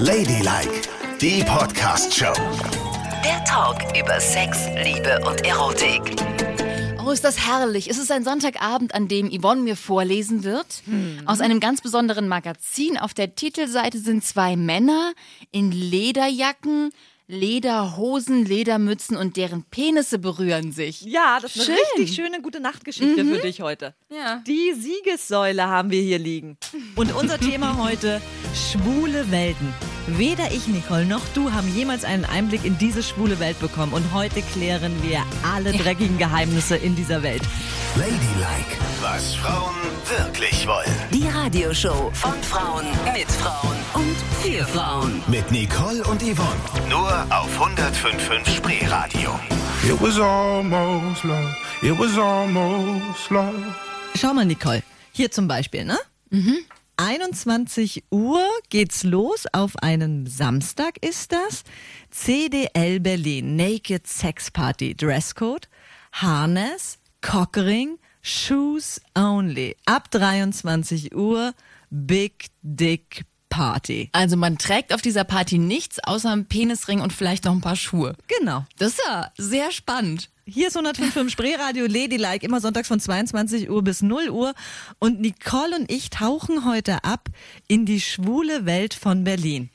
Ladylike, die Podcast-Show. Der Talk über Sex, Liebe und Erotik. Oh, ist das herrlich. Es ist ein Sonntagabend, an dem Yvonne mir vorlesen wird. Aus einem ganz besonderen Magazin. Auf der Titelseite sind zwei Männer in Lederjacken, Lederhosen, Ledermützen und deren Penisse berühren sich. Ja, das ist eine Schön. richtig schöne gute Nachtgeschichte für dich heute. Ja. Die Siegessäule haben wir hier liegen. Und unser Thema heute, schwule Welten. Weder ich, Nicole, noch du haben jemals einen Einblick in diese schwule Welt bekommen. Und heute klären wir alle dreckigen Geheimnisse in dieser Welt. Ladylike, was Frauen wirklich wollen. Die Radioshow von Frauen mit Frauen und für Frauen. Mit Nicole und Yvonne. Nur auf 105.5 Spreeradio. It was almost love. It was almost love. Schau mal, Nicole. Hier zum Beispiel, ne? 21 Uhr geht's los. Auf einen Samstag ist das. CDL Berlin, Naked Sex Party, Dresscode, Harness, Cockring, Shoes Only. Ab 23 Uhr, Big Dick Party. Also man trägt auf dieser Party nichts außer einem Penisring und vielleicht noch ein paar Schuhe. Genau. Das ist ja sehr spannend. Hier ist 105 Spreeradio Ladylike, immer sonntags von 22 Uhr bis 0 Uhr. Und Nicole und ich tauchen heute ab in die schwule Welt von Berlin.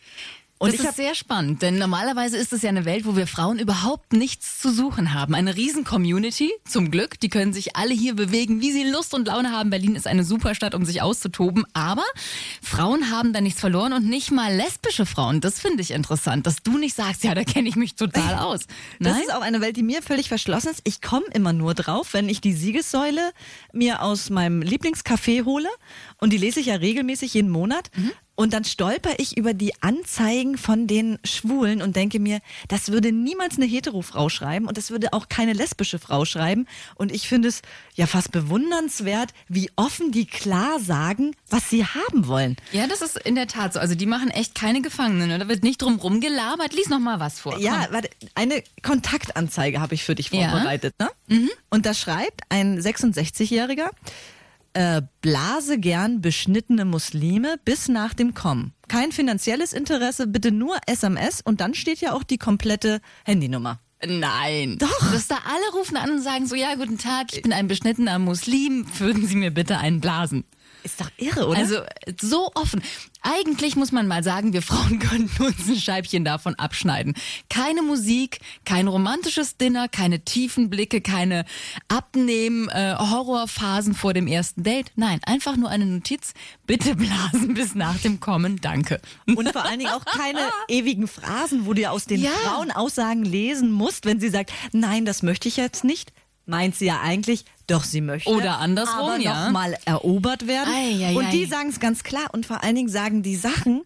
Und das ist sehr spannend, denn normalerweise ist es ja eine Welt, wo wir Frauen überhaupt nichts zu suchen haben. Eine riesen Community, zum Glück. Die können sich alle hier bewegen, wie sie Lust und Laune haben. Berlin ist eine super Stadt, um sich auszutoben. Aber Frauen haben da nichts verloren und nicht mal lesbische Frauen. Das finde ich interessant, dass du nicht sagst, ja, da kenne ich mich total aus. Das Nein? ist auch eine Welt, die mir völlig verschlossen ist. Ich komme immer nur drauf, wenn ich die Siegessäule mir aus meinem Lieblingscafé hole. Und die lese ich ja regelmäßig jeden Monat. Und dann stolper ich über die Anzeigen von den Schwulen und denke mir, das würde niemals eine Hetero-Frau schreiben und das würde auch keine lesbische Frau schreiben. Und ich finde es ja fast bewundernswert, wie offen die klar sagen, was sie haben wollen. ja, das ist in der Tat so. Also die machen echt keine Gefangenen. ne? Da wird nicht drum rumgelabert. Lies noch mal was vor. Ja, Komm. warte, eine Kontaktanzeige habe ich für dich Ja. vorbereitet. Ne? Und da schreibt ein 66-Jähriger, äh, blase gern beschnittene Muslime bis nach dem Kommen. Kein finanzielles Interesse, bitte nur SMS und dann steht ja auch die komplette Handynummer. Nein. Doch. Dass da alle rufen an und sagen so, ja, guten Tag, ich bin ein beschnittener Muslim, würden Sie mir bitte einen blasen. Ist doch irre, oder? Also so offen. Eigentlich muss man mal sagen, wir Frauen könnten uns ein Scheibchen davon abschneiden. Keine Musik, kein romantisches Dinner, keine tiefen Blicke, keine Abnehmen, äh, Horrorphasen vor dem ersten Date. Nein, einfach nur eine Notiz. Bitte blasen bis nach dem Kommen. Danke. Und vor allen Dingen auch keine ewigen Phrasen, wo du ja aus den Ja. Frauenaussagen lesen musst, wenn sie sagt, nein, das möchte ich jetzt nicht. Meint sie ja eigentlich, doch sie möchte. Oder andersrum, aber ja. mal erobert werden. Ei, ei, und die sagen es ganz klar. Und vor allen Dingen sagen die Sachen,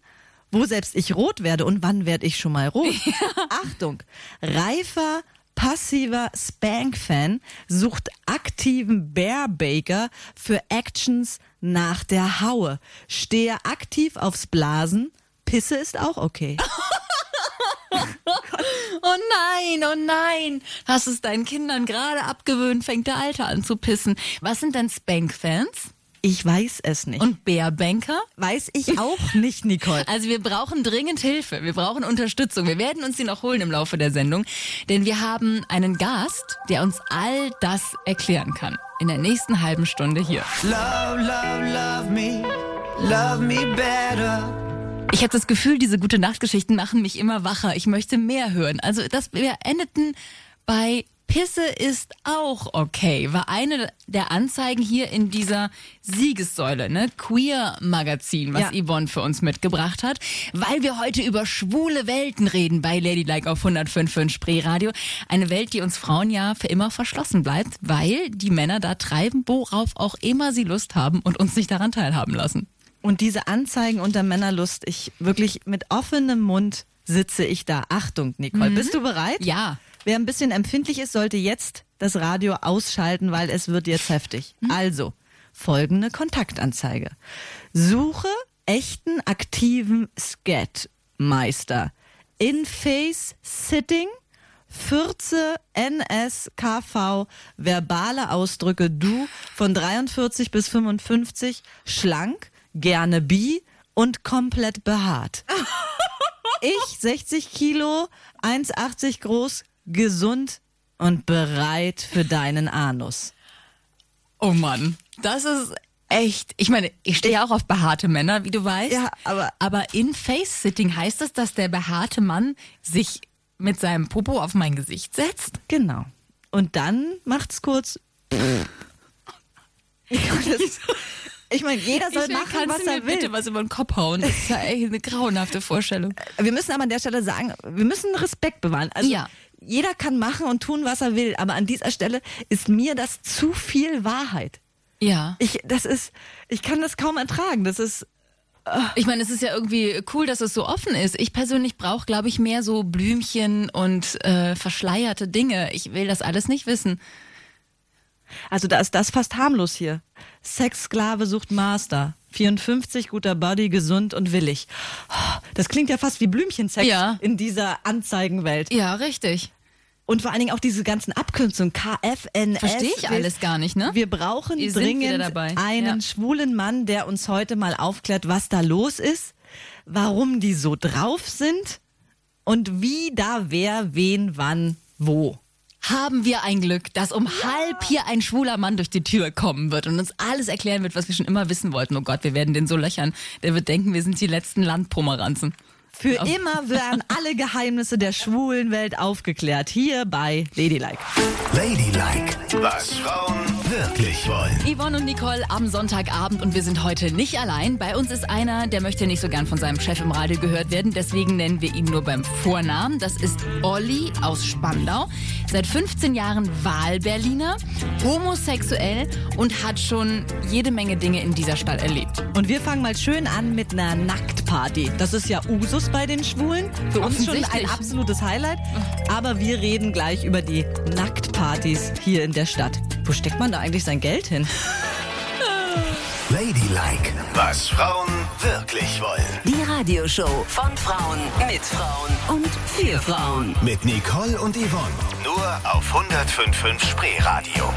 wo selbst ich rot werde. Und wann werde ich schon mal rot? Achtung, reifer, passiver Spank-Fan sucht aktiven Bear-Baker für Actions nach der Haue. Stehe aktiv aufs Blasen. Pisse ist auch okay. Oh nein, oh nein. Hast es deinen Kindern gerade abgewöhnt, fängt der Alte an zu pissen. Was sind denn Spank-Fans? Ich weiß es nicht. Und Bärbanker? weiß ich auch nicht, Nicole. Also wir brauchen dringend Hilfe. Wir brauchen Unterstützung. Wir werden uns die noch holen im Laufe der Sendung. Denn wir haben einen Gast, der uns all das erklären kann. In der nächsten halben Stunde hier. Love, love, love me. Love me better. Ich habe das Gefühl, diese gute Nachtgeschichten machen mich immer wacher. Ich möchte mehr hören. Also, dass wir endeten bei Pisse ist auch okay, war eine der Anzeigen hier in dieser Siegessäule, ne? Queer Magazin, was Ja. Yvonne für uns mitgebracht hat, weil wir heute über schwule Welten reden bei Ladylike auf 105.5 Spreeradio. Eine Welt, die uns Frauen ja für immer verschlossen bleibt, weil die Männer da treiben, worauf auch immer sie Lust haben und uns nicht daran teilhaben lassen. Und diese Anzeigen unter Männerlust, ich wirklich mit offenem Mund sitze ich da. Achtung, Nicole, bist du bereit? Ja. Wer ein bisschen empfindlich ist, sollte jetzt das Radio ausschalten, weil es wird jetzt heftig. Also, folgende Kontaktanzeige. Suche echten aktiven Skatmeister. In Face Sitting, Fürze NSKV, verbale Ausdrücke du von 43 bis 55, schlank, gerne bi und komplett behaart. Ich 60 Kilo, 1,80 groß, gesund und bereit für deinen Anus. Oh Mann, das ist echt. Ich meine, ich stehe auch auf behaarte Männer, wie du weißt. Ja, aber- Aber in Face-Sitting heißt das, dass der behaarte Mann sich mit seinem Popo auf mein Gesicht setzt? Genau. Und dann macht's kurz. Das- Ich meine, jeder soll Ich will, machen, was er will. bitte was über den Kopf hauen? Das ist ja echt eine grauenhafte Vorstellung. Wir müssen aber an der Stelle sagen, wir müssen Respekt bewahren. Also Ja. jeder kann machen und tun, was er will, aber an dieser Stelle ist mir das zu viel Wahrheit. Ja. Ich, das ist, ich kann das kaum ertragen. Das ist, Ich meine, es ist ja irgendwie cool, dass es so offen ist. Ich persönlich brauche, glaube ich, mehr so Blümchen und äh, verschleierte Dinge. Ich will das alles nicht wissen. also da ist das fast harmlos hier. Sexsklave sucht Master. 54, guter Body, gesund und willig. Das klingt ja fast wie Blümchensex Ja. in dieser Anzeigenwelt. Ja, richtig. Und vor allen Dingen auch diese ganzen Abkürzungen, KFNS. Verstehe ich alles gar nicht, ne? Wir brauchen wieder dringend einen Ja. schwulen Mann, der uns heute mal aufklärt, was da los ist, warum die so drauf sind und wie da wer, wen, wann, wo. Haben wir ein Glück, dass um halb hier ein schwuler Mann durch die Tür kommen wird und uns alles erklären wird, was wir schon immer wissen wollten. Oh Gott, wir werden den so löchern. Der wird denken, wir sind die letzten Landpomeranzen. Für immer werden alle Geheimnisse der schwulen Welt aufgeklärt, hier bei Ladylike. Ladylike, was Frauen wirklich wollen. Yvonne und Nicole am Sonntagabend und wir sind heute nicht allein. Bei uns ist einer, der möchte nicht so gern von seinem Chef im Radio gehört werden, deswegen nennen wir ihn nur beim Vornamen. Das ist Olli aus Spandau. Seit 15 Jahren Wahlberliner, homosexuell und hat schon jede Menge Dinge in dieser Stadt erlebt. Und wir fangen mal schön an mit einer Nacktparty. Das ist ja Usus bei den Schwulen. Für uns schon ein absolutes Highlight. Aber wir reden gleich über die Nacktpartys hier in der Stadt. Wo steckt man da eigentlich sein Geld hin? Ladylike, was Frauen wirklich wollen. Die Radioshow von Frauen mit Frauen und für Frauen. Mit Nicole und Yvonne. Nur auf 105.5 Spreeradio.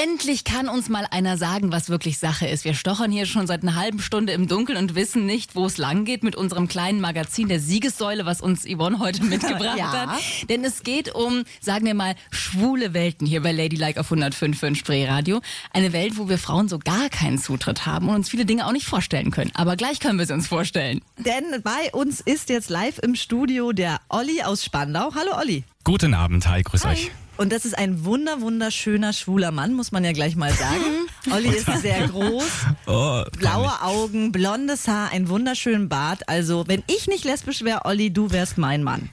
Endlich kann uns mal einer sagen, was wirklich Sache ist. Wir stochern hier schon seit einer halben Stunde im Dunkeln und wissen nicht, wo es lang geht mit unserem kleinen Magazin der Siegessäule, was uns Yvonne heute mitgebracht Ja. hat. Denn es geht um, sagen wir mal, schwule Welten hier bei Ladylike auf 105 Spreeradio. Eine Welt, wo wir Frauen so gar keinen Zutritt haben und uns viele Dinge auch nicht vorstellen können. Aber gleich können wir sie uns vorstellen. Denn bei uns ist jetzt live im Studio der Olli aus Spandau. Hallo Olli. Guten Abend, hi, grüß euch. Und das ist ein wunder, wunderschöner schwuler Mann, muss man ja gleich mal sagen. Olli ist sehr groß, Oh, blaue Augen, blondes Haar, einen wunderschönen Bart. Also, wenn ich nicht lesbisch wäre, Olli, du wärst mein Mann.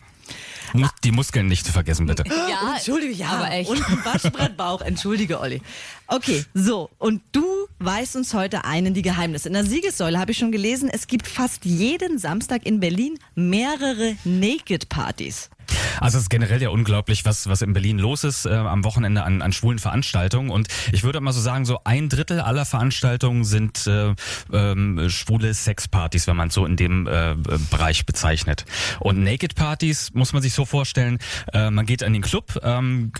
Die Muskeln nicht zu vergessen, bitte. Ja, Entschuldige, ja, aber echt. Und ein Waschbrettbauch, entschuldige, Olli. Okay, so, und du weißt uns heute einen die Geheimnisse. In der Siegessäule habe ich schon gelesen, es gibt fast jeden Samstag in Berlin mehrere Naked-Partys. Also es ist generell ja unglaublich, was, was in Berlin los ist äh, am Wochenende an, an schwulen Veranstaltungen. Und ich würde mal so sagen, so ein Drittel aller Veranstaltungen sind äh, ähm, schwule Sexpartys, wenn man es so in dem äh, Bereich bezeichnet. Und Naked Partys muss man sich so vorstellen, äh, man geht in den Club ähm,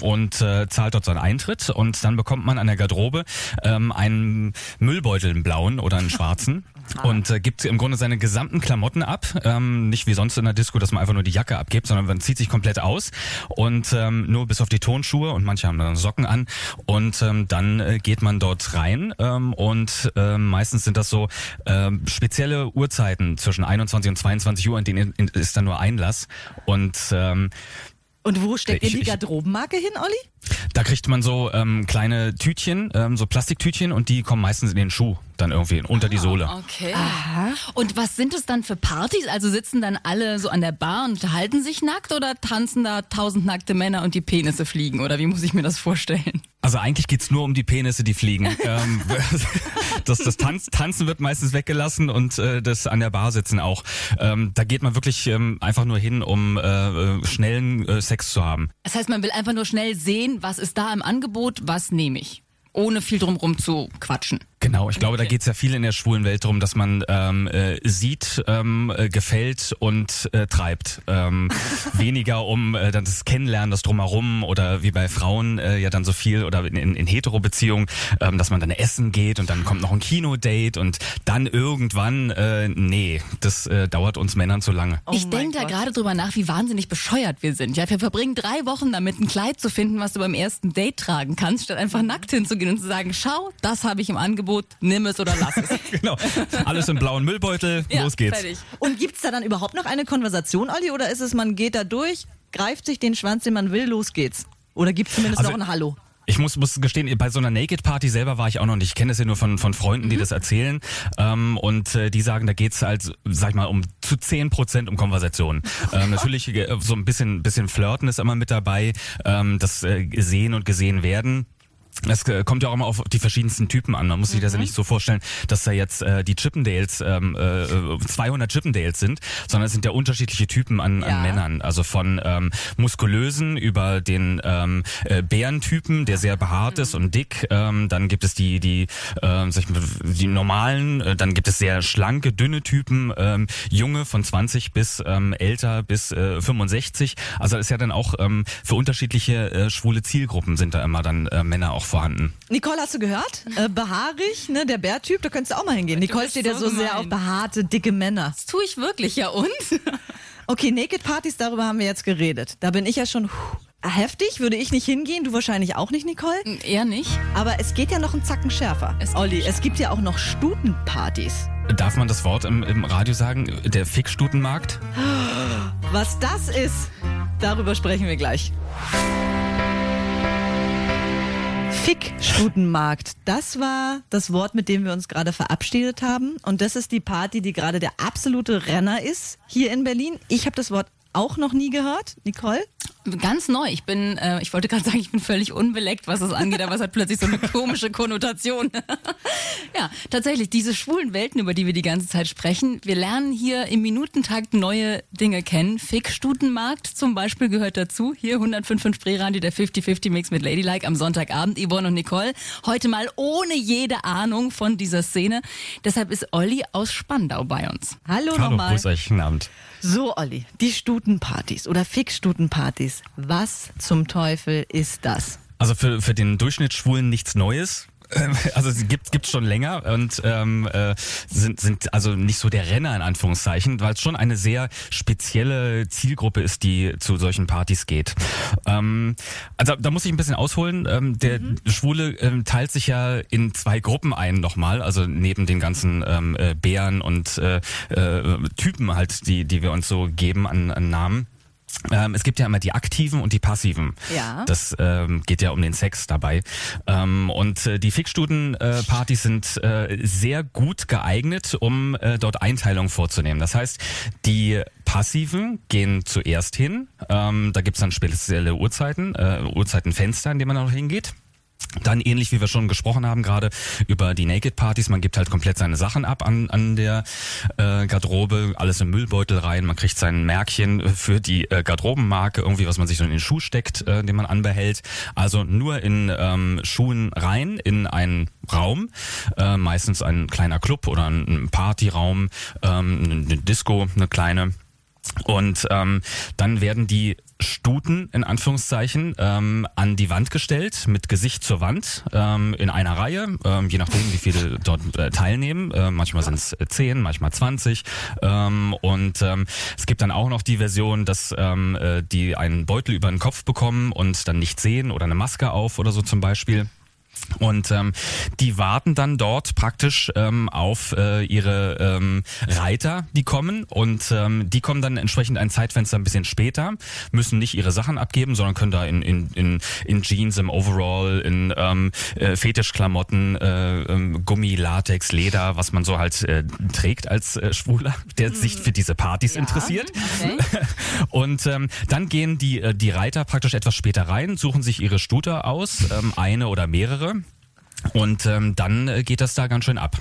und äh, zahlt dort seinen Eintritt und dann bekommt man an der Garderobe ähm, einen Müllbeutel, einen blauen oder einen schwarzen. Und äh, gibt im Grunde seine gesamten Klamotten ab. Ähm, nicht wie sonst in der Disco, dass man einfach nur die Jacke abgibt, sondern man zieht sich komplett aus und ähm, nur bis auf die Tonschuhe und manche haben dann Socken an. Und ähm, dann äh, geht man dort rein ähm, und ähm, meistens sind das so ähm, spezielle Uhrzeiten zwischen 21 und 22 Uhr, in denen ist dann nur Einlass. Und ähm, Und wo steckt Ich- ihr die Garderobenmarke hin, Olli? da kriegt man so ähm, kleine Tütchen, ähm, so Plastiktütchen und die kommen meistens in den Schuh dann irgendwie unter die Sohle. Okay. Und was sind es dann für Partys? Also sitzen dann alle so an der Bar und unterhalten sich nackt oder tanzen da tausend nackte Männer und die Penisse fliegen? Oder wie muss ich mir das vorstellen? Also eigentlich geht's nur um die Penisse, die fliegen. ähm, das das Tanz, Tanzen wird meistens weggelassen und äh, das an der Bar sitzen auch. Ähm, da geht man wirklich ähm, einfach nur hin, um äh, äh, schnellen äh, Sex zu haben. Das heißt, man will einfach nur schnell sehen, was ist da im Angebot, was nehme ich. Ohne viel drumrum zu quatschen. Genau, ich glaube, da geht's ja viel in der schwulen Welt darum, dass man ähm, äh, sieht, ähm, äh, gefällt und äh, treibt. Ähm, weniger um äh, dann das Kennenlernen, das Drumherum oder wie bei Frauen äh, ja dann so viel oder in, in, in Hetero-Beziehungen, ähm, dass man dann essen geht und dann kommt noch ein Kinodate und dann irgendwann, äh, nee, das äh, dauert uns Männern zu lange. Oh ich denke da gerade drüber nach, wie wahnsinnig bescheuert wir sind. Ja, wir verbringen drei Wochen damit, ein Kleid zu finden, was du beim ersten Date tragen kannst, statt einfach nackt hinzugehen und zu sagen, schau, das habe ich im Angebot, nimm es oder lass es. genau, alles im blauen Müllbeutel, Ja, los geht's. Fertig. Und gibt's da dann überhaupt noch eine Konversation, Olli, oder ist es, man geht da durch, greift sich den Schwanz, den man will, los geht's? Oder gibt's zumindest Also- noch ein Hallo? Ich muss, muss gestehen, bei so einer Naked Party selber war ich auch noch nicht. Ich kenne das ja nur von, von Freunden, die das erzählen. Ähm, und äh, die sagen, da geht's halt, sag ich mal, um zu 10 Prozent um Konversation. Ähm, natürlich äh, so ein bisschen, bisschen Flirten ist immer mit dabei, ähm, das äh, Sehen und Gesehen werden. Das äh, kommt ja auch immer auf die verschiedensten Typen an. Man muss sich das ja nicht so vorstellen, dass da jetzt äh, die Chippendales ähm, äh, 200 Chippendales sind, sondern es sind ja unterschiedliche Typen an, Ja. an Männern. Also von ähm, muskulösen über den ähm, äh, Bärentypen, der sehr behaart ist und dick. Ähm, dann gibt es die die ähm, sag ich mal, die normalen. Äh, dann gibt es sehr schlanke, dünne Typen, ähm, junge von 20 bis ähm, älter bis äh, 65. Also ist ja dann auch ähm, für unterschiedliche äh, schwule Zielgruppen sind da immer dann äh, Männer auch vorhanden. Nicole, hast du gehört? Äh, behaarig, ne, der Bärtyp, da könntest du auch mal hingehen. Nicole bist steht ja so so sehr gemein. auf behaarte, dicke Männer. Das tue ich wirklich, ja und? Okay, Naked Partys, darüber haben wir jetzt geredet. Da bin ich ja schon puh, heftig, würde ich nicht hingehen, du wahrscheinlich auch nicht, Nicole. Eher nicht. Aber es geht ja noch einen Zacken schärfer. Es Olli, es gibt ja auch noch Stutenpartys. Darf man das Wort im, im Radio sagen? Der Fickstutenmarkt? Was das ist, darüber sprechen wir gleich. Fickstutenmarkt. Das war das Wort, mit dem wir uns gerade verabschiedet haben. Und das ist die Party, die gerade der absolute Renner ist hier in Berlin. Ich habe das Wort auch noch nie gehört. Nicole? Ganz neu. Ich bin, äh, ich wollte gerade sagen, ich bin völlig unbeleckt, was das angeht, aber es hat plötzlich so eine komische Konnotation. ja, tatsächlich, diese schwulen Welten, über die wir die ganze Zeit sprechen, wir lernen hier im Minutentakt neue Dinge kennen. Fick-Stutenmarkt zum Beispiel gehört dazu. Hier 105.5 Spreeradio, der 50-50-Mix mit Ladylike am Sonntagabend. Yvonne und Nicole. Heute mal ohne jede Ahnung von dieser Szene. Deshalb ist Olli aus Spandau bei uns. Hallo, Hallo, nochmal. grüß euch, guten Abend. So, Olli, die Stutenpartys oder Fickstutenpartys. Was zum Teufel ist das? Also für, für den Durchschnittsschwulen nichts Neues. Also es gibt gibt's schon länger und ähm, äh, sind sind also nicht so der Renner in Anführungszeichen, weil es schon eine sehr spezielle Zielgruppe ist, die zu solchen Partys geht. Ähm, also da muss ich ein bisschen ausholen. Ähm, der Schwule ähm, teilt sich ja in zwei Gruppen ein nochmal, also neben den ganzen ähm, äh, Bären und äh, äh, Typen halt, die die wir uns so geben an, an Namen. Ähm, es gibt ja immer die aktiven und die passiven. Ja. Das ähm, geht ja um den Sex dabei. Ähm, und äh, die Fickstuden-Partys sind äh, sehr gut geeignet, um äh, dort Einteilungen vorzunehmen. Das heißt, die Passiven gehen zuerst hin. Ähm, da gibt's dann spezielle Uhrzeiten, äh, Uhrzeitenfenster, in denen man auch hingeht. Dann ähnlich wie wir schon gesprochen haben gerade über die Naked Partys, man gibt halt komplett seine Sachen ab an, an der äh, Garderobe, alles im Müllbeutel rein, man kriegt sein Märkchen für die äh, Garderobenmarke, irgendwie was man sich so in den Schuh steckt, äh, den man anbehält. Also nur in ähm, Schuhen rein, in einen Raum, äh, meistens ein kleiner Club oder ein, ein Partyraum, ähm, eine Disco, eine kleine. Und ähm, dann werden die Stuten in Anführungszeichen ähm, an die Wand gestellt, mit Gesicht zur Wand, ähm, in einer Reihe, ähm, je nachdem, wie viele dort äh, teilnehmen. Äh, manchmal sind es 10, manchmal 20. Ähm, und ähm, es gibt dann auch noch die Version, dass ähm, äh, die einen Beutel über den Kopf bekommen und dann nicht sehen oder eine Maske auf oder so zum Beispiel. Und ähm, die warten dann dort praktisch ähm, auf äh, ihre ähm, Reiter, die kommen und ähm, die kommen dann entsprechend ein Zeitfenster ein bisschen später, müssen nicht ihre Sachen abgeben, sondern können da in, in, in, in Jeans, im Overall, in ähm, äh, Fetischklamotten, äh, ähm, Gummi, Latex, Leder, was man so halt äh, trägt als äh, Schwuler, der sich für diese Partys interessiert. Okay. Und ähm, dann gehen die, äh, die Reiter praktisch etwas später rein, suchen sich ihre Stute aus, ähm, eine oder mehrere. Und ähm, dann äh, geht das da ganz schön ab.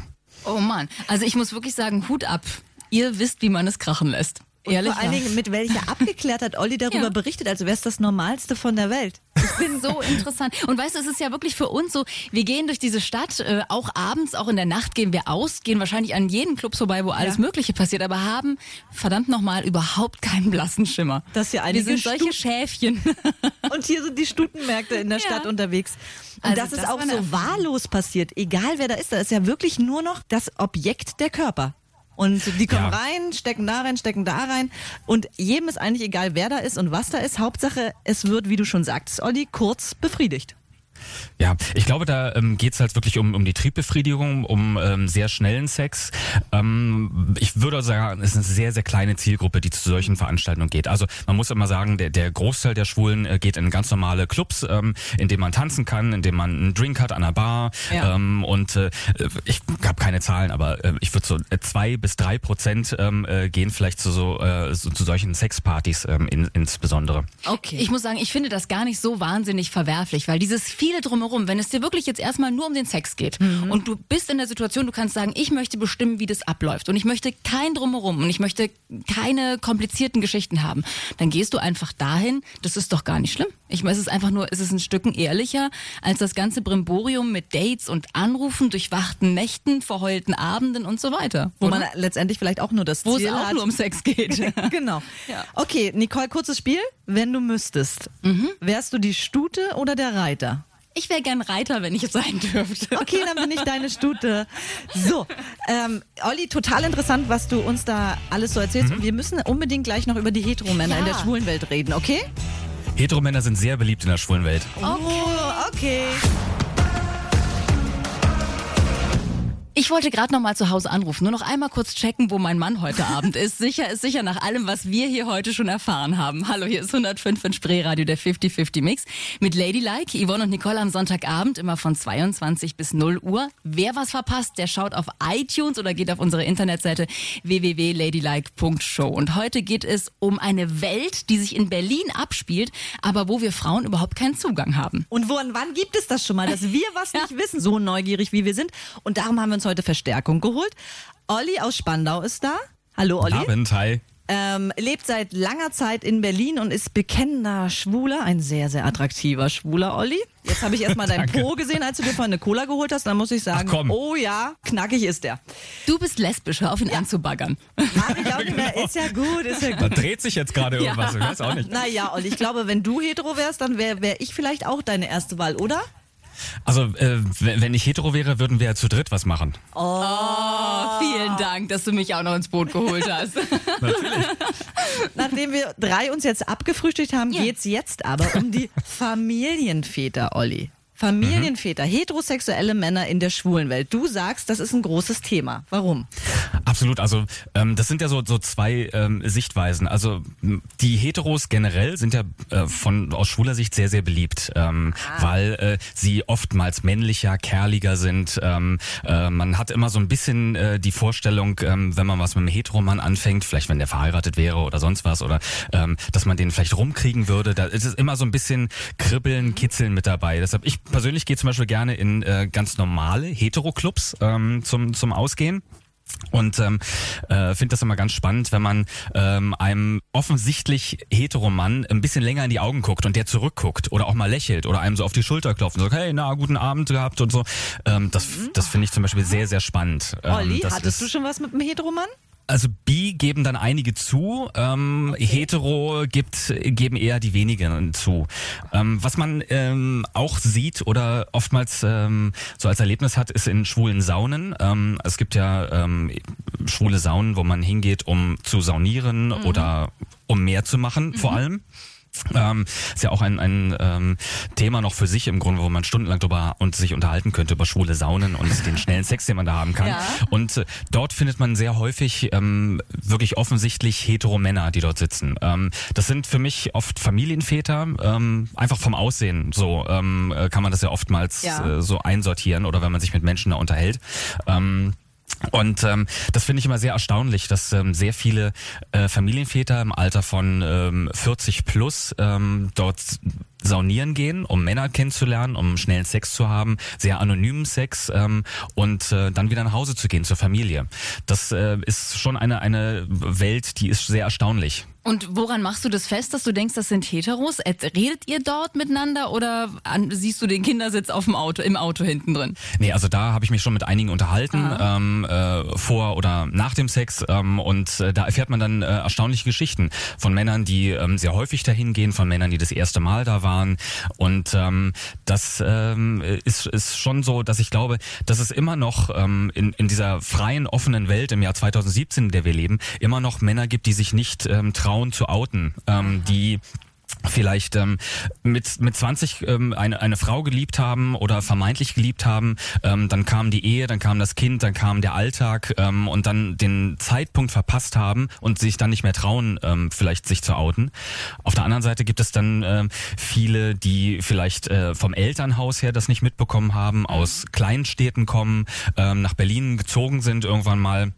Oh Mann, also ich muss wirklich sagen, Hut ab. Ihr wisst, wie man es krachen lässt. Und Ehrlich vor allen. Dingen, mit welcher Abgeklärtheit Olli darüber Ja. berichtet, als wäre es das Normalste von der Welt. Ich bin so interessant. Und weißt du, es ist ja wirklich für uns so, wir gehen durch diese Stadt, äh, auch abends, auch in der Nacht gehen wir aus, gehen wahrscheinlich an jeden Clubs vorbei, wo alles Ja. Mögliche passiert, aber haben verdammt nochmal überhaupt keinen blassen Schimmer. Dass hier wir einige sind solche Stuten- Schäfchen. Und hier sind die Stutenmärkte in der Ja. Stadt unterwegs. Und Also das ist das auch war eine so wahllos passiert. Egal wer da ist, da ist ja wirklich nur noch das Objekt der Körper. Und die kommen Ja. rein, stecken da rein, stecken da rein. Und jedem ist eigentlich egal, wer da ist und was da ist. Hauptsache, es wird, wie du schon sagtest, Olli, kurz befriedigt. Ja, ich glaube, da ähm, geht es halt wirklich um, um die Triebbefriedigung, um ähm, sehr schnellen Sex. Ähm, ich würde sagen, es ist eine sehr, sehr kleine Zielgruppe, die zu solchen Veranstaltungen geht. Also man muss immer sagen, der, der Großteil der Schwulen äh, geht in ganz normale Clubs, ähm, in denen man tanzen kann, in denen man einen Drink hat an der Bar. Ja. Ähm, und äh, ich habe keine Zahlen, aber äh, ich würde so äh, zwei bis drei Prozent ähm, äh, gehen vielleicht zu so, äh, so zu solchen Sexpartys ähm, in, insbesondere. Okay. Ich muss sagen, ich finde das gar nicht so wahnsinnig verwerflich, weil dieses viele drumherum, wenn es dir wirklich jetzt erstmal nur um den Sex geht und du bist in der Situation, du kannst sagen, ich möchte bestimmen, wie das abläuft und ich möchte kein drumherum und ich möchte keine komplizierten Geschichten haben, dann gehst du einfach dahin, das ist doch gar nicht schlimm. Ich meine, es ist einfach nur, es ist ein Stücken ehrlicher als das ganze Brimborium mit Dates und Anrufen, durchwachten Nächten, verheulten Abenden und so weiter. Wo oder? man letztendlich vielleicht auch nur das Wo es Ziel auch hat. nur um Sex geht. genau. Ja. Okay, Nicole, kurzes Spiel. Wenn du müsstest, Mhm. wärst du die Stute oder der Reiter? Ich wäre gern Reiter, wenn ich es sein dürfte. Okay, dann bin ich deine Stute. So, ähm, Olli, total interessant, was du uns da alles so erzählst. Und wir müssen unbedingt gleich noch über die Heteromänner Ja. in der schwulen Welt reden, okay? Heteromänner sind sehr beliebt in der schwulen Welt. Oh, okay. Ich wollte gerade noch mal zu Hause anrufen, nur noch einmal kurz checken, wo mein Mann heute Abend ist. Sicher ist sicher nach allem, was wir hier heute schon erfahren haben. Hallo, hier ist 105 in Spreeradio, der 50-50 Mix mit Ladylike, Yvonne und Nicole am Sonntagabend, immer von 22 bis 0 Uhr. Wer was verpasst, der schaut auf iTunes oder geht auf unsere Internetseite www.ladylike.show. Und heute geht es um eine Welt, die sich in Berlin abspielt, aber wo wir Frauen überhaupt keinen Zugang haben. Und wo und wann gibt es das schon mal, dass wir was nicht wissen, so neugierig wie wir sind? Und darum haben wir uns heute Verstärkung geholt. Olli aus Spandau ist da. Hallo Olli. Abend, hi. Ähm, lebt seit langer Zeit in Berlin und ist bekennender Schwuler, ein sehr, sehr attraktiver Schwuler, Olli. Jetzt habe ich erstmal dein. Po gesehen, als du dir vorhin eine Cola geholt hast. Dann muss ich sagen, oh ja, knackig ist der. Du bist lesbisch, hör auf ihn anzubaggern. Mach ich auch nicht mehr. Ist ja gut, ist ja Da gut. dreht sich jetzt gerade irgendwas, ich weiß auch nicht. Naja, Olli, ich glaube, wenn du hetero wärst, dann wäre wär ich vielleicht auch deine erste Wahl, oder? Also, äh, wenn ich hetero wäre, würden wir ja zu dritt was machen. Oh, vielen Dank, dass du mich auch noch ins Boot geholt hast. Nachdem wir drei uns jetzt abgefrühstückt haben, Ja. geht's jetzt aber um die Familienväter, Olli. Familienväter, heterosexuelle Männer in der schwulen Welt. Du sagst, das ist ein großes Thema. Warum? Absolut, also ähm, das sind ja so, so zwei ähm, Sichtweisen. Also die Heteros generell sind ja äh, von aus schwuler Sicht sehr, sehr beliebt, ähm, weil äh, sie oftmals männlicher, kerliger sind. Ähm, äh, man hat immer so ein bisschen äh, die Vorstellung, ähm, wenn man was mit einem Heteromann anfängt, vielleicht wenn der verheiratet wäre oder sonst was, oder ähm, dass man den vielleicht rumkriegen würde. Da ist es immer so ein bisschen Kribbeln, Kitzeln mit dabei. Deshalb, ich persönlich gehe zum Beispiel gerne in äh, ganz normale Hetero-Clubs ähm, zum, zum Ausgehen. Und ähm, äh, finde das immer ganz spannend, wenn man ähm, einem offensichtlich Heteromann ein bisschen länger in die Augen guckt und der zurückguckt oder auch mal lächelt oder einem so auf die Schulter klopft und sagt, hey, na, guten Abend gehabt und so. Ähm, das das finde ich zum Beispiel sehr, sehr spannend. Ähm, Olli, hattest ist- du schon was mit einem Heteromann? Also bi geben dann einige zu, ähm, hetero gibt geben eher die wenigen zu. Ähm, was man ähm, auch sieht oder oftmals ähm, so als Erlebnis hat, ist in schwulen Saunen. Ähm, es gibt ja ähm, schwule Saunen, wo man hingeht, um zu saunieren oder um mehr zu machen, vor allem. Ähm, ist ja auch ein, ein ähm, Thema noch für sich im Grunde, wo man stundenlang drüber und sich unterhalten könnte über schwule Saunen und den schnellen Sex, den man da haben kann. Ja. Und äh, dort findet man sehr häufig ähm, wirklich offensichtlich hetero Männer, die dort sitzen. Ähm, das sind für mich oft Familienväter, ähm, einfach vom Aussehen so ähm, äh, kann man das ja oftmals Ja. Äh, so einsortieren oder wenn man sich mit Menschen da unterhält. Ähm, und ähm, das finde ich immer sehr erstaunlich, dass ähm, sehr viele äh, Familienväter im Alter von ähm, 40 plus ähm, dort saunieren gehen, um Männer kennenzulernen, um schnellen Sex zu haben, sehr anonymen Sex ähm, und äh, dann wieder nach Hause zu gehen zur Familie. Das äh, ist schon eine eine Welt, die ist sehr erstaunlich. Und woran machst du das fest, dass du denkst, das sind Heteros? Redet ihr dort miteinander oder siehst du den Kindersitz auf dem Auto, im Auto hinten drin? Nee, also da habe ich mich schon mit einigen unterhalten, ähm, äh, vor oder nach dem Sex. Ähm, und äh, da erfährt man dann äh, erstaunliche Geschichten von Männern, die ähm, sehr häufig dahin gehen, von Männern, die das erste Mal da waren. Und ähm, das ähm, ist, ist schon so, dass ich glaube, dass es immer noch ähm, in, in dieser freien, offenen Welt im Jahr 2017, in der wir leben, immer noch Männer gibt, die sich nicht ähm, trauen zu outen, ähm, die vielleicht ähm, mit mit 20 ähm, eine eine Frau geliebt haben oder vermeintlich geliebt haben, ähm, dann kam die Ehe, dann kam das Kind, dann kam der Alltag ähm, und dann den Zeitpunkt verpasst haben und sich dann nicht mehr trauen, ähm, vielleicht sich zu outen. Auf der anderen Seite gibt es dann ähm, viele, die vielleicht äh, vom Elternhaus her das nicht mitbekommen haben, aus Kleinstädten kommen, ähm, nach Berlin gezogen sind irgendwann mal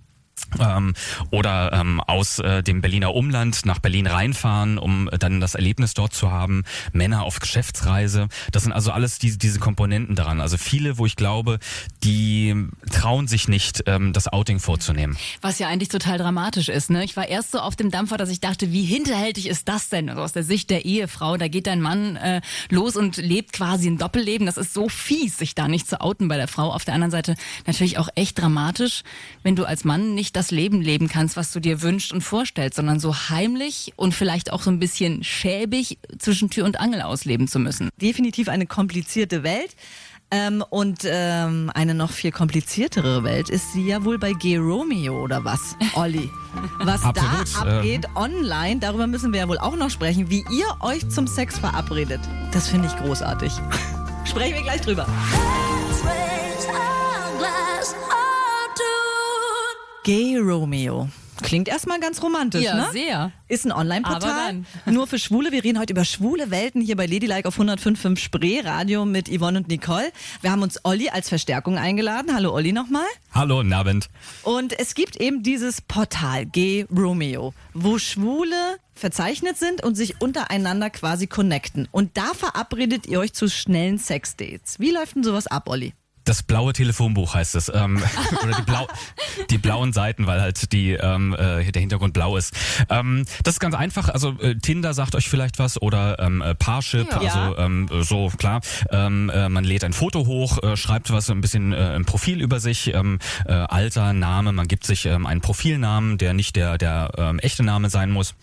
ähm, oder ähm, aus äh, dem Berliner Umland nach Berlin reinfahren, um äh, dann das Erlebnis dort zu haben. Männer auf Geschäftsreise. Das sind also alles diese, diese Komponenten daran. Also viele, wo ich glaube, die trauen sich nicht, ähm, das Outing vorzunehmen. Was ja eigentlich total dramatisch ist. Ne? Ich war erst so auf dem Dampfer, dass ich dachte, wie hinterhältig ist das denn? Also aus der Sicht der Ehefrau, da geht dein Mann äh, los und lebt quasi ein Doppelleben. Das ist so fies, sich da nicht zu outen bei der Frau. Auf der anderen Seite natürlich auch echt dramatisch, wenn du als Mann nicht das Leben leben kannst, was du dir wünschst und vorstellst, sondern so heimlich und vielleicht auch so ein bisschen schäbig zwischen Tür und Angel ausleben zu müssen. Definitiv eine komplizierte Welt. Ähm, und ähm, eine noch viel kompliziertere Welt ist sie ja wohl bei G. Romeo oder was, Olli? Was Absolut, da abgeht online, darüber müssen wir ja wohl auch noch sprechen, wie ihr euch zum Sex verabredet. Das finde ich großartig. Sprechen wir gleich drüber. Gay Romeo. Klingt erstmal ganz romantisch, Ja, ne? sehr. Ist ein Online-Portal. Nur für Schwule. Wir reden heute über schwule Welten hier bei Ladylike auf 105.5 Spree Radio mit Yvonne und Nicole. Wir haben uns Olli als Verstärkung eingeladen. Hallo Olli nochmal. Hallo, guten Abend. Und es gibt eben dieses Portal Gay Romeo, wo Schwule verzeichnet sind und sich untereinander quasi connecten. Und da verabredet ihr euch zu schnellen Sexdates. Wie läuft denn sowas ab, Olli? Das blaue Telefonbuch heißt es. Ähm, oder die, blau, die blauen Seiten, weil halt die, ähm, äh, der Hintergrund blau ist. Ähm, das ist ganz einfach. Also äh, Tinder sagt euch vielleicht was oder ähm, äh, Parship. Ja. Also ähm, so klar. Ähm, äh, man lädt ein Foto hoch, äh, schreibt was ein bisschen äh, im Profil über sich, ähm, äh, Alter, Name. Man gibt sich ähm, einen Profilnamen, der nicht der der ähm, echte Name sein muss.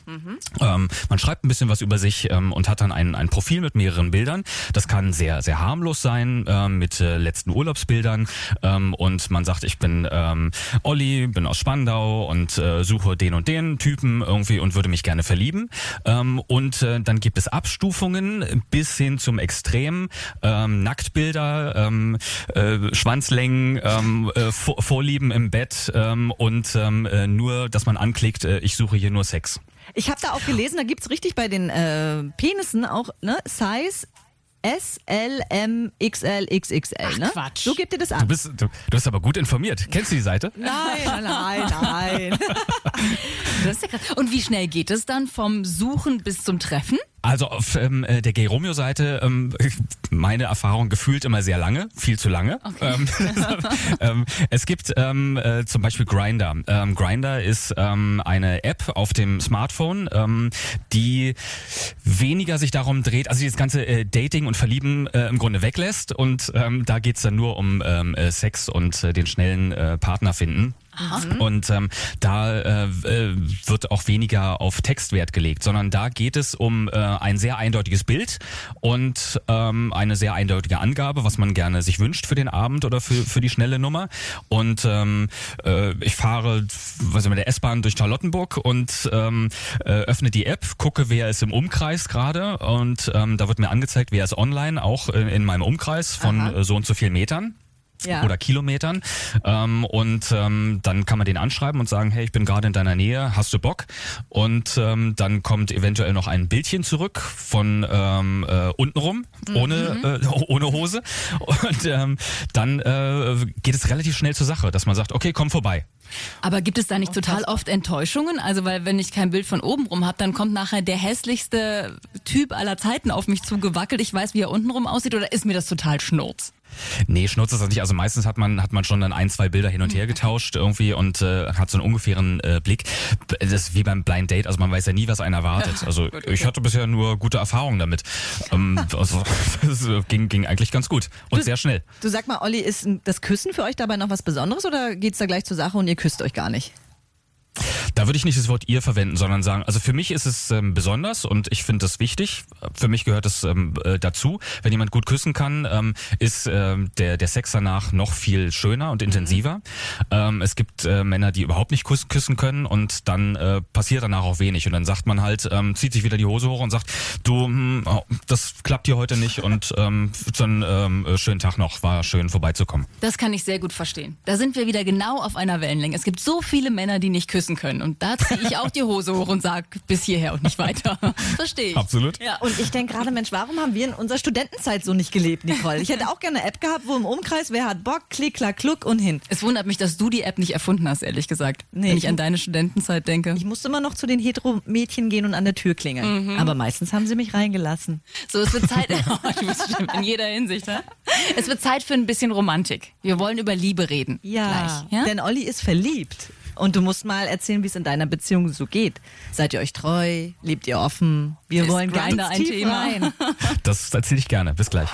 Ähm, man schreibt ein bisschen was über sich ähm, und hat dann ein, ein Profil mit mehreren Bildern. Das kann sehr sehr harmlos sein ähm, mit äh, letzten Urlaubsbildern ähm, und man sagt, ich bin ähm, Olli, bin aus Spandau und äh, suche den und den Typen irgendwie und würde mich gerne verlieben. Ähm, und äh, dann gibt es Abstufungen bis hin zum Extrem, ähm, Nacktbilder, ähm, äh, Schwanzlängen, ähm, äh, Vor Vorlieben im Bett ähm, und ähm, äh, nur, dass man anklickt, äh, ich suche hier nur Sex. Ich habe da auch gelesen, da gibt's richtig bei den äh, Penissen auch ne, Size S, L, M, XL, XXL. Ach, ne? Quatsch. So gibt ihr das Du an. bist, du, du bist aber gut informiert. Kennst du die Seite? Nein, nein, nein. Das ist ja krass. Und wie schnell geht es dann vom Suchen bis zum Treffen? Also auf ähm, äh, der Gay Romeo Seite ähm, meine Erfahrung gefühlt immer sehr lange, viel zu lange. Okay. Ähm, ähm, es gibt ähm, äh, zum Beispiel Grinder. Ähm, Grinder ist ähm, eine App auf dem Smartphone, ähm, die weniger sich darum dreht, also das ganze äh, Dating und Verlieben äh, im Grunde weglässt und ähm, da geht's dann nur um ähm, äh, Sex und äh, den schnellen äh, Partner finden. Und ähm, da äh, äh, wird auch weniger auf Textwert gelegt, sondern da geht es um äh, ein sehr eindeutiges Bild und ähm, eine sehr eindeutige Angabe, was man gerne sich wünscht für den Abend oder für, für die schnelle Nummer. Und ähm, äh, ich fahre was mit der S-Bahn durch Charlottenburg und ähm, äh, öffne die App, gucke, wer ist im Umkreis gerade und ähm, da wird mir angezeigt, wer ist online, auch äh, in meinem Umkreis von Aha. äh, so und so vielen Metern. Ja. oder Kilometern. Ähm, und ähm, dann kann man den anschreiben und sagen, hey, ich bin gerade in deiner Nähe, hast du Bock? Und ähm, dann kommt eventuell noch ein Bildchen zurück von ähm, äh, untenrum, ohne, äh, ohne Hose. Und ähm, dann äh, geht es relativ schnell zur Sache, dass man sagt, okay, komm vorbei. Aber gibt es da nicht total oft Enttäuschungen? Also, weil wenn ich kein Bild von oben rum habe, dann kommt nachher der hässlichste Typ aller Zeiten auf mich zugewackelt. Ich weiß, wie er untenrum aussieht, oder ist mir das total schnurz? Nee, Schnurz ist das nicht. Also meistens hat man hat man schon dann ein, zwei Bilder hin und her getauscht irgendwie und äh, hat so einen ungefähren äh, Blick. Das ist wie beim Blind Date, also man weiß ja nie, was einen erwartet. Also ich hatte bisher nur gute Erfahrungen damit. Ähm, also es ging, ging eigentlich ganz gut und sehr schnell. Du sag mal, Olli, ist das Küssen für euch dabei noch was Besonderes oder geht's da gleich zur Sache und ihr küsst euch gar nicht? Da würde ich nicht das Wort ihr verwenden, sondern sagen, also für mich ist es ähm, besonders und ich finde das wichtig. Für mich gehört es ähm, äh, dazu. Wenn jemand gut küssen kann, ähm, ist ähm, der, der Sex danach noch viel schöner und intensiver. Ähm, es gibt äh, Männer, die überhaupt nicht kuss, küssen können und dann äh, passiert danach auch wenig. Und dann sagt man halt, ähm, zieht sich wieder die Hose hoch und sagt, du, hm, oh, das klappt hier heute nicht und ähm, dann ähm, äh, schönen Tag noch, war schön vorbeizukommen. Das kann ich sehr gut verstehen. Da sind wir wieder genau auf einer Wellenlänge. Es gibt so viele Männer, die nicht küssen können. Und da ziehe ich auch die Hose hoch und sag bis hierher und nicht weiter. Verstehe ich. Absolut. Ja. Und ich denke gerade, Mensch, warum haben wir in unserer Studentenzeit so nicht gelebt, Nicole? Ich hätte auch gerne eine App gehabt, wo im Umkreis, wer hat Bock, klick, klack, kluck und hin. Es wundert mich, dass du die App nicht erfunden hast, ehrlich gesagt. Nee, wenn ich- ich an deine Studentenzeit denke. Ich musste immer noch zu den Hetero-Mädchen gehen und an der Tür klingeln. Aber meistens haben sie mich reingelassen. So, es wird Zeit. Oh, in jeder Hinsicht, ha? Es wird Zeit für ein bisschen Romantik. Wir wollen über Liebe reden. Ja, Gleich, ja? denn Olli ist verliebt. Und du musst mal erzählen, wie es in deiner Beziehung so geht. Seid ihr euch treu? Lebt ihr offen? Wir Ist wollen ganz ein Thema? rein. Das erzähle ich gerne. Bis gleich.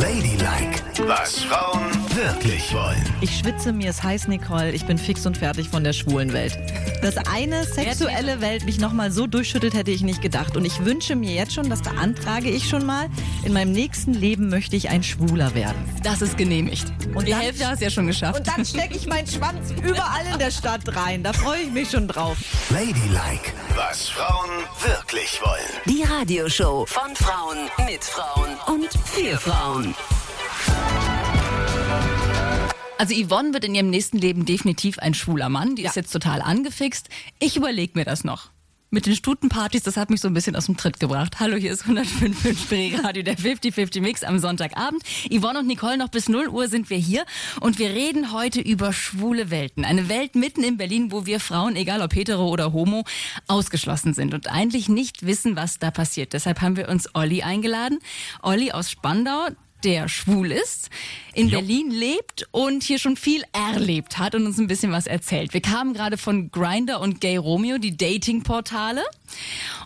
Ladylike, was Frauen wirklich wollen. Ich schwitze, mir ist heiß, Nicole. Ich bin fix und fertig von der schwulen Welt. Dass eine sexuelle Welt mich nochmal so durchschüttelt, hätte ich nicht gedacht. Und ich wünsche mir jetzt schon, das beantrage ich schon mal, in meinem nächsten Leben möchte ich ein Schwuler werden. Das ist genehmigt. Und Und die dann- Hälfte hast du ja schon geschafft. Und dann stecke ich meinen Schwanz überall in der Stadt rein. Da freue ich mich schon drauf. Ladylike, was Frauen wirklich wollen. Die Radioshow von Frauen mit Frauen und für Frauen. Also Yvonne wird in ihrem nächsten Leben definitiv ein schwuler Mann. Die ist jetzt total angefixt. Ich überlege mir das noch. Mit den Stutenpartys, das hat mich so ein bisschen aus dem Tritt gebracht. Hallo, hier ist 105.5 Spree-Radio, der 50-50 Mix am Sonntagabend. Yvonne und Nicole, noch bis 0 Uhr sind wir hier und wir reden heute über schwule Welten. Eine Welt mitten in Berlin, wo wir Frauen, egal ob hetero oder homo, ausgeschlossen sind und eigentlich nicht wissen, was da passiert. Deshalb haben wir uns Olli eingeladen. Olli aus Spandau, der schwul ist, in Jo. Berlin lebt und hier schon viel erlebt hat und uns ein bisschen was erzählt. Wir kamen gerade von Grinder und Gay Romeo, die Datingportale,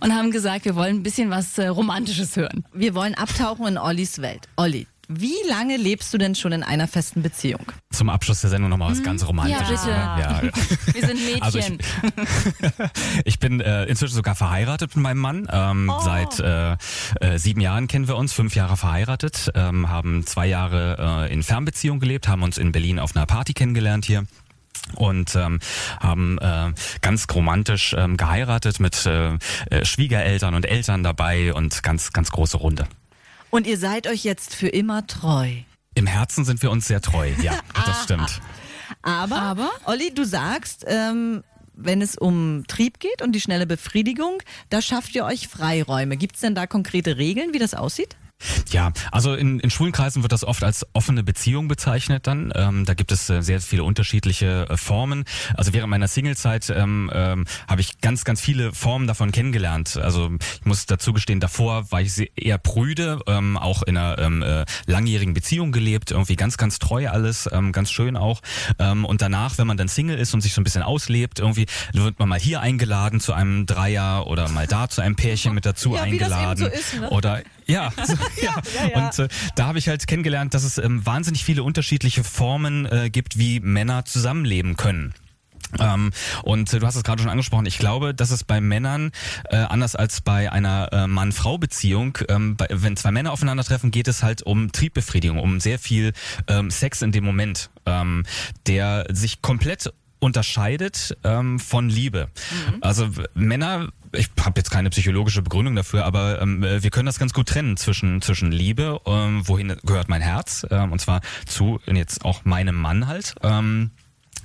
und haben gesagt, wir wollen ein bisschen was äh, Romantisches hören. Wir wollen abtauchen in Ollis Welt. Olli, wie lange lebst du denn schon in einer festen Beziehung? Zum Abschluss der Sendung nochmal was ganz Romantisches. Ja, ja. Wir sind Mädchen. Also ich, ich bin äh, inzwischen sogar verheiratet mit meinem Mann. Ähm, Seit äh, äh, sieben Jahren kennen wir uns, fünf Jahre verheiratet, ähm, haben zwei Jahre äh, in Fernbeziehung gelebt, haben uns in Berlin auf einer Party kennengelernt hier und ähm, haben äh, ganz romantisch ähm, geheiratet mit äh, äh, Schwiegereltern und Eltern dabei und ganz ganz große Runde. Und ihr seid euch jetzt für immer treu. Im Herzen sind wir uns sehr treu, ja, das stimmt. Aber, Aber? Olli, du sagst, ähm, wenn es um Trieb geht und die schnelle Befriedigung, da schafft ihr euch Freiräume. Gibt es denn da konkrete Regeln, wie das aussieht? Ja, also in, in schwulen Kreisen wird das oft als offene Beziehung bezeichnet dann. Ähm, da gibt es äh, sehr viele unterschiedliche äh, Formen. Also während meiner Singlezeit ähm, ähm, habe ich ganz, ganz viele Formen davon kennengelernt. Also ich muss dazu gestehen, davor war ich sehr- eher prüde, ähm, auch in einer ähm, äh, langjährigen Beziehung gelebt, irgendwie ganz, ganz treu alles, ähm, ganz schön auch. Ähm, und danach, wenn man dann Single ist und sich so ein bisschen auslebt, irgendwie wird man mal hier eingeladen zu einem Dreier oder mal da zu einem Pärchen mit dazu Ja, eingeladen. so ist, ne? Oder ja, so, ja. Und äh, da habe ich halt kennengelernt, dass es ähm, wahnsinnig viele unterschiedliche Formen äh, gibt, wie Männer zusammenleben können. Ähm, und äh, du hast es gerade schon angesprochen. Ich glaube, dass es bei Männern äh, anders als bei einer äh, Mann-Frau-Beziehung, ähm, bei, wenn zwei Männer aufeinandertreffen, geht es halt um Triebbefriedigung, um sehr viel ähm, Sex in dem Moment, ähm, der sich komplett unterscheidet ähm, von Liebe. Also w- Männer, ich habe jetzt keine psychologische Begründung dafür, aber ähm, äh, wir können das ganz gut trennen zwischen zwischen Liebe, ähm, wohin gehört mein Herz, ähm, und zwar zu jetzt auch meinem Mann halt. Ähm,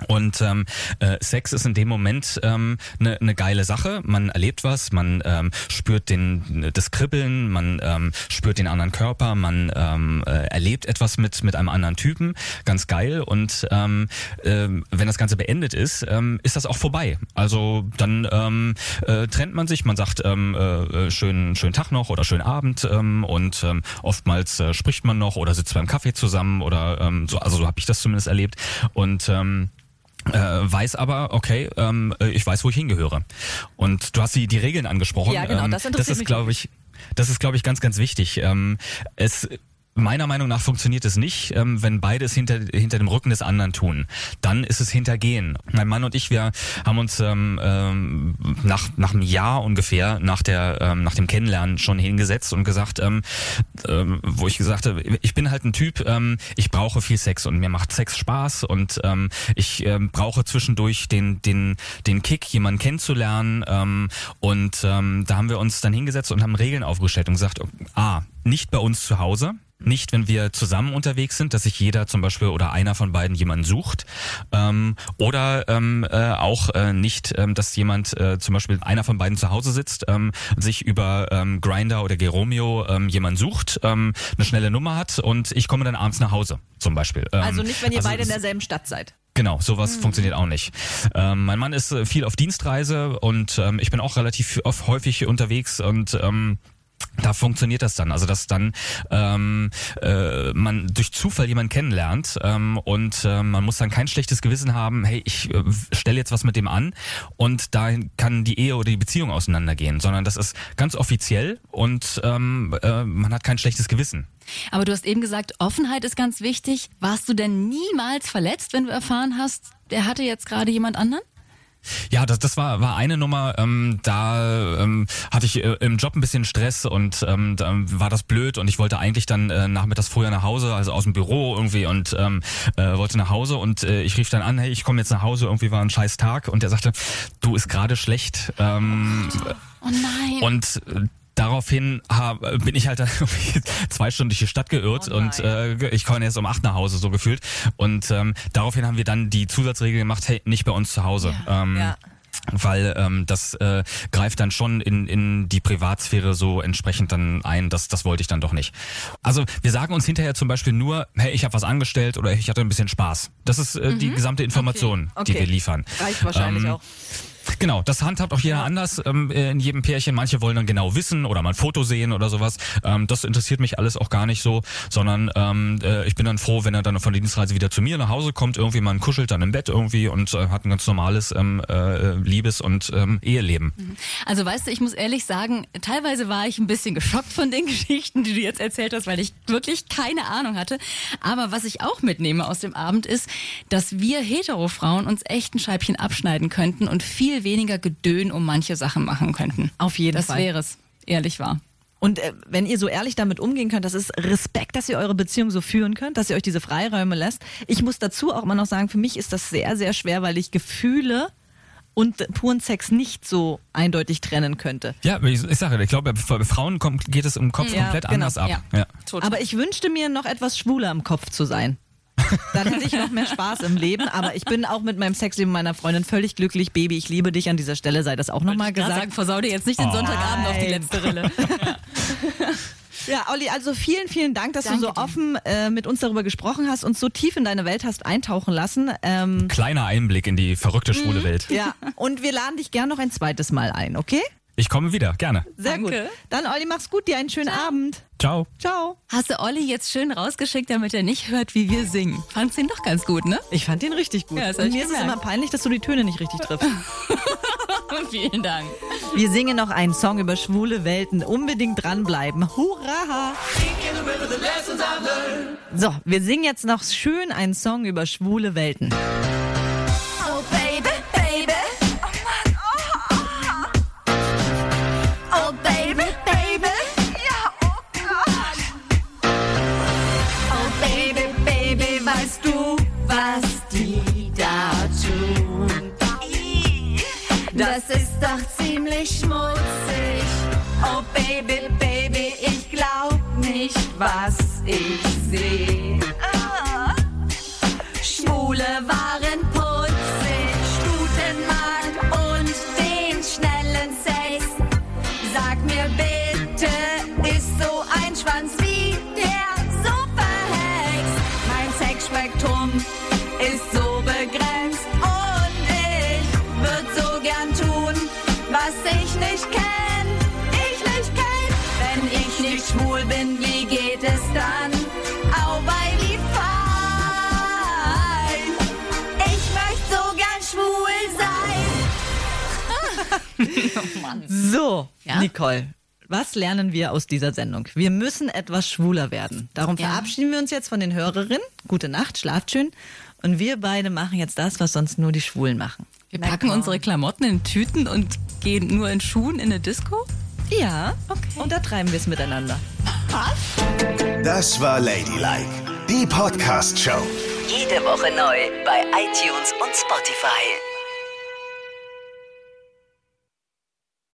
und ähm, äh, Sex ist in dem Moment eine ähm, ne, ne geile Sache. Man erlebt was, man ähm, spürt den das Kribbeln, man ähm, spürt den anderen Körper, man ähm, äh, erlebt etwas mit mit einem anderen Typen, ganz geil. Und ähm, ähm, wenn das Ganze beendet ist, ähm, ist das auch vorbei. Also dann ähm, äh, trennt man sich, man sagt ähm, äh, äh, schönen schönen Tag noch oder schönen Abend ähm, und ähm, oftmals äh, spricht man noch oder sitzt beim Kaffee zusammen oder ähm, so. Also so habe ich das zumindest erlebt und ähm, äh, weiß aber, okay, ähm, äh, ich weiß, wo ich hingehöre. Und du hast die, die Regeln angesprochen. Ja, genau, ähm, das interessiert das ist, glaube ich, das ist, glaube ich, ganz, ganz wichtig. Ähm, es Meiner Meinung nach funktioniert es nicht, ähm, wenn beide es hinter, hinter dem Rücken des anderen tun. Dann ist es Hintergehen. Mein Mann und ich, wir haben uns ähm, ähm, nach, nach einem Jahr ungefähr, nach, der, ähm, nach dem Kennenlernen schon hingesetzt und gesagt, ähm, ähm, wo ich gesagt habe, ich bin halt ein Typ, ähm, ich brauche viel Sex und mir macht Sex Spaß und ähm, ich ähm, brauche zwischendurch den, den, den Kick, jemanden kennenzulernen. Ähm, und ähm, da haben wir uns dann hingesetzt und haben Regeln aufgestellt und gesagt, ah, nicht bei uns zu Hause. Nicht, wenn wir zusammen unterwegs sind, dass sich jeder zum Beispiel oder einer von beiden jemanden sucht. Ähm, oder ähm, äh, auch äh, nicht, ähm, dass jemand äh, zum Beispiel einer von beiden zu Hause sitzt, ähm, sich über ähm, Grinder oder Geromeo ähm, jemanden sucht, ähm, eine schnelle Nummer hat und ich komme dann abends nach Hause zum Beispiel. Ähm, Also nicht, wenn ihr also beide in derselben Stadt seid. Genau, sowas funktioniert auch nicht. Ähm, mein Mann ist äh, viel auf Dienstreise und ähm, ich bin auch relativ oft, häufig unterwegs und ähm, da funktioniert das dann. Also dass dann ähm, äh, man durch Zufall jemanden kennenlernt ähm, und äh, man muss dann kein schlechtes Gewissen haben, hey, ich äh, stelle jetzt was mit dem an und dahin kann die Ehe oder die Beziehung auseinandergehen, sondern das ist ganz offiziell und ähm, äh, man hat kein schlechtes Gewissen. Aber du hast eben gesagt, Offenheit ist ganz wichtig. Warst du denn niemals verletzt, wenn du erfahren hast, der hatte jetzt gerade jemand anderen? Ja, das, das war, war eine Nummer. Ähm, da ähm, hatte ich äh, im Job ein bisschen Stress und ähm, da war das blöd und ich wollte eigentlich dann äh, nachmittags früher nach Hause, also aus dem Büro irgendwie und ähm, äh, wollte nach Hause und äh, ich rief dann an, hey, ich komme jetzt nach Hause, irgendwie war ein scheiß Tag und der sagte, du ist gerade schlecht. Ähm, Oh nein. und äh, Daraufhin hab, bin ich halt zwei Stunden durch die Stadt geirrt Oh und äh, ich komme jetzt um acht nach Hause, so gefühlt. Und ähm, daraufhin haben wir dann die Zusatzregel gemacht, hey, nicht bei uns zu Hause. Ähm, Ja. Weil ähm, das äh, greift dann schon in, in die Privatsphäre so entsprechend dann ein. Das, das wollte ich dann doch nicht. Also wir sagen uns hinterher zum Beispiel nur, hey, ich habe was angestellt oder ich hatte ein bisschen Spaß. Das ist äh, die gesamte Information, die Okay. wir liefern. Reicht wahrscheinlich Ähm, auch. Genau, das handhabt auch jeder anders ähm, in jedem Pärchen. Manche wollen dann genau wissen oder mal ein Foto sehen oder sowas. Ähm, das interessiert mich alles auch gar nicht so, sondern ähm, äh, ich bin dann froh, wenn er dann von der Dienstreise wieder zu mir nach Hause kommt, irgendwie man kuschelt dann im Bett irgendwie und äh, hat ein ganz normales ähm, äh, Liebes- und ähm, Eheleben. Also weißt du, ich muss ehrlich sagen, teilweise war ich ein bisschen geschockt von den Geschichten, die du jetzt erzählt hast, weil ich wirklich keine Ahnung hatte. Aber was ich auch mitnehme aus dem Abend ist, dass wir Hetero-Frauen uns echt ein Scheibchen abschneiden könnten und viel weniger Gedön um manche Sachen machen könnten. Auf jeden das Fall. wäre es, ehrlich wahr. Und äh, wenn ihr so ehrlich damit umgehen könnt, das ist Respekt, dass ihr eure Beziehung so führen könnt, dass ihr euch diese Freiräume lässt. Ich muss dazu auch immer noch sagen, für mich ist das sehr, sehr schwer, weil ich Gefühle und puren Sex nicht so eindeutig trennen könnte. Ja, ich, ich sage, ich glaube, bei Frauen kommt, geht es im Kopf Ja, komplett genau, anders ab. ja. Ja. Aber ich wünschte mir noch etwas schwuler im Kopf zu sein. Dann hätte ich noch mehr Spaß im Leben. Aber ich bin auch mit meinem Sexleben meiner Freundin völlig glücklich. Baby, ich liebe dich an dieser Stelle, sei das auch nochmal gesagt. sagen, versau dir jetzt nicht den Sonntagabend auf die Nein. letzte Rille. Ja, Olli, also vielen, vielen Dank, dass Danke du so offen äh, mit uns darüber gesprochen hast, uns so tief in deine Welt hast eintauchen lassen. Ähm, Kleiner Einblick in die verrückte schwule Mhm. Welt. ja, und wir laden dich gern noch ein zweites Mal ein, okay? Ich komme wieder, gerne. Sehr Danke. gut. Dann, Olli, mach's gut, dir einen schönen Abend. Ciao. Ciao. Hast du Olli jetzt schön rausgeschickt, damit er nicht hört, wie wir singen? Fand's ihn doch ganz gut, ne? Ich fand den richtig gut. Ja, und mir ist es immer peinlich, dass du die Töne nicht richtig triffst. Vielen Dank. Wir singen noch einen Song über schwule Welten. Unbedingt dranbleiben. Hurra! So, wir singen jetzt noch schön einen Song über schwule Welten. Doch ziemlich schmutzig. Oh Baby, Baby, ich glaub nicht, was ich seh. Schwule waren So, Ja? Nicole. Was lernen wir aus dieser Sendung? Wir müssen etwas schwuler werden. Darum Ja. verabschieden wir uns jetzt von den Hörerinnen. Gute Nacht, schlaft schön. Und wir beide machen jetzt das, was sonst nur die Schwulen machen. Wir packen unsere Klamotten in Tüten und gehen nur in Schuhen in eine Disco? Ja, okay. Und da treiben wir es miteinander. Das war Ladylike, die Podcast-Show. Jede Woche neu bei iTunes und Spotify.